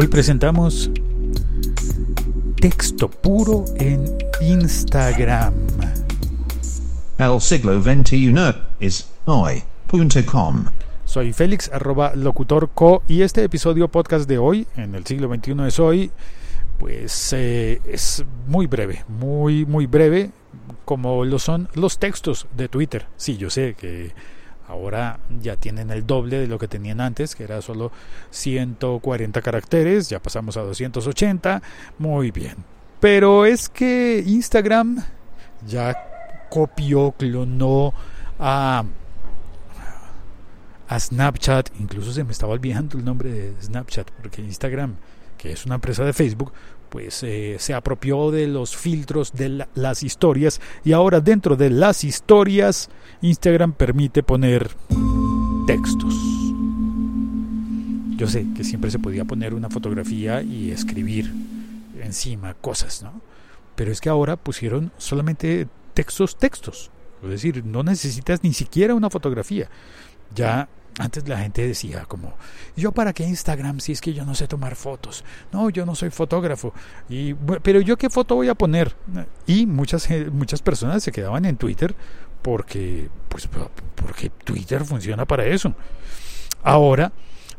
Hoy presentamos texto puro en Instagram. El siglo XXI es hoy.com. Soy Félix, arroba locutorco, y este episodio podcast de hoy, en el siglo XXI es hoy, pues eh, es muy breve, muy, muy breve, como lo son los textos de Twitter. Sí, yo sé que ahora ya tienen el doble de lo que tenían antes, que era solo 140 caracteres, ya pasamos a 280, muy bien. Pero es que Instagram ya copió, clonó a, a Snapchat, incluso se me estaba olvidando el nombre de Snapchat, porque Instagram, que es una empresa de Facebook, pues eh, se apropió de los filtros de las historias y ahora dentro de las historias Instagram permite poner textos. Yo sé que siempre se podía poner una fotografía y escribir encima cosas, ¿no? Pero es que ahora pusieron solamente textos, textos. Es decir, no necesitas ni siquiera una fotografía. Ya antes la gente decía como, ¿yo para qué Instagram si es que yo no sé tomar fotos? No, yo no soy fotógrafo. Y, pero yo qué foto voy a poner? Y muchas, muchas personas se quedaban en Twitter porque, pues, porque Twitter funciona para eso. Ahora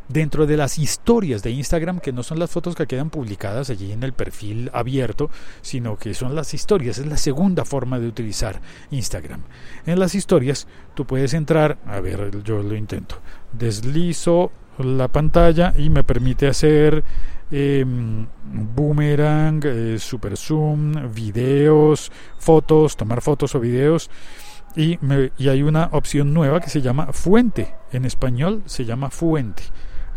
dentro de las historias de Instagram, que no son las fotos que quedan publicadas allí en el perfil abierto, sino que son las historias, es la segunda forma de utilizar Instagram. En las historias tú puedes entrar, a ver, yo lo intento, deslizo la pantalla y me permite hacer em, boomerang, eh, super zoom, videos, fotos, tomar fotos o videos. Y, y hay una opción nueva que se llama fuente. En español se llama fuente.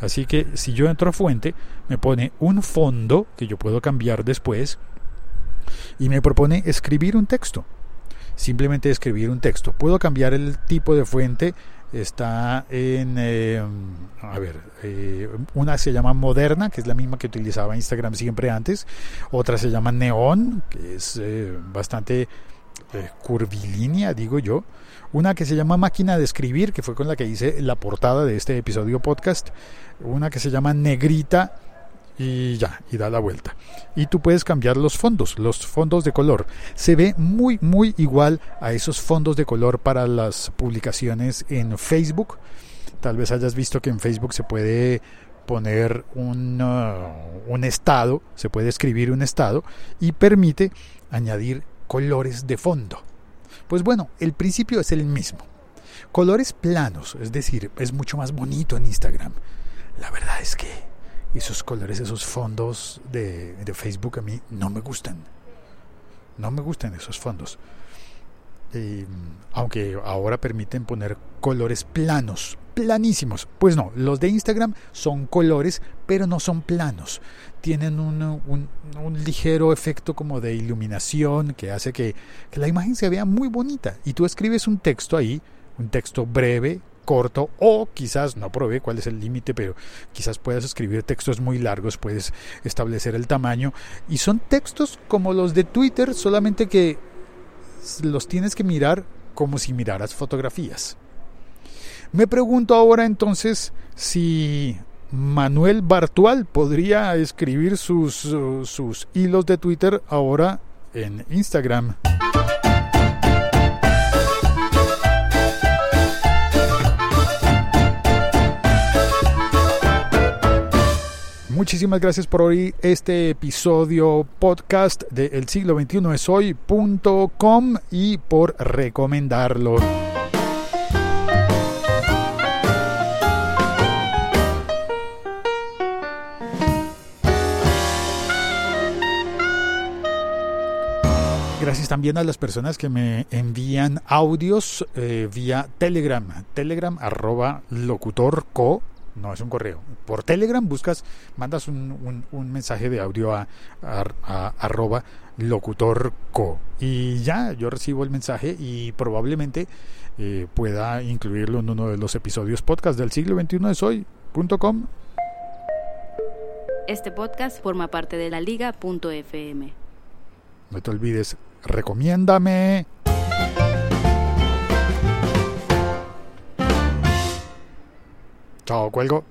Así que si yo entro a fuente, me pone un fondo que yo puedo cambiar después y me propone escribir un texto. Simplemente escribir un texto. Puedo cambiar el tipo de fuente. Está en, eh, a ver, eh, una se llama Moderna, que es la misma que utilizaba Instagram siempre antes. Otra se llama Neon, que es eh, bastante curvilínea, digo yo. Una que se llama Máquina de Escribir, que fue con la que hice la portada de este episodio podcast. Una que se llama Negrita y ya, y da la vuelta. Y tú puedes cambiar los fondos, los fondos de color. Se ve muy, muy igual a esos fondos de color para las publicaciones en Facebook. Tal vez hayas visto que en Facebook se puede poner un, uh, un estado, se puede escribir un estado y permite añadir colores de fondo. Pues bueno, el principio es el mismo. Colores planos, es decir, es mucho más bonito en Instagram. La verdad es que esos colores, esos fondos de, Facebook a mí no me gustan. No me gustan esos fondos. aunque ahora permiten poner colores planos, planísimos. Pues no, los de Instagram son colores, pero no son planos. Tienen un, un, ligero efecto como de iluminación que hace que, que la imagen se vea muy bonita. Y tú escribes un texto ahí, un texto breve, corto o quizás, no probé cuál es el límite, pero quizás puedas escribir textos muy largos, puedes establecer el tamaño y son textos como los de Twitter, solamente que los tienes que mirar como si miraras fotografías. Me pregunto ahora entonces si Manuel Bartual podría escribir sus, sus hilos de Twitter ahora en Instagram. Muchísimas gracias por oír este episodio podcast de El siglo XXI es hoy.com y por recomendarlo. Gracias también a las personas que me envían audios eh, vía Telegram, telegram arroba locutorco no es un correo. Por Telegram buscas, mandas un, un, mensaje de audio a, a, arroba locutorco y ya yo recibo el mensaje y probablemente eh, pueda incluirlo en uno de los episodios podcast del siglo XXI de soy.com. Este podcast forma parte de la liga.fm. No te olvides, recomiéndame. Chao, cuelgo.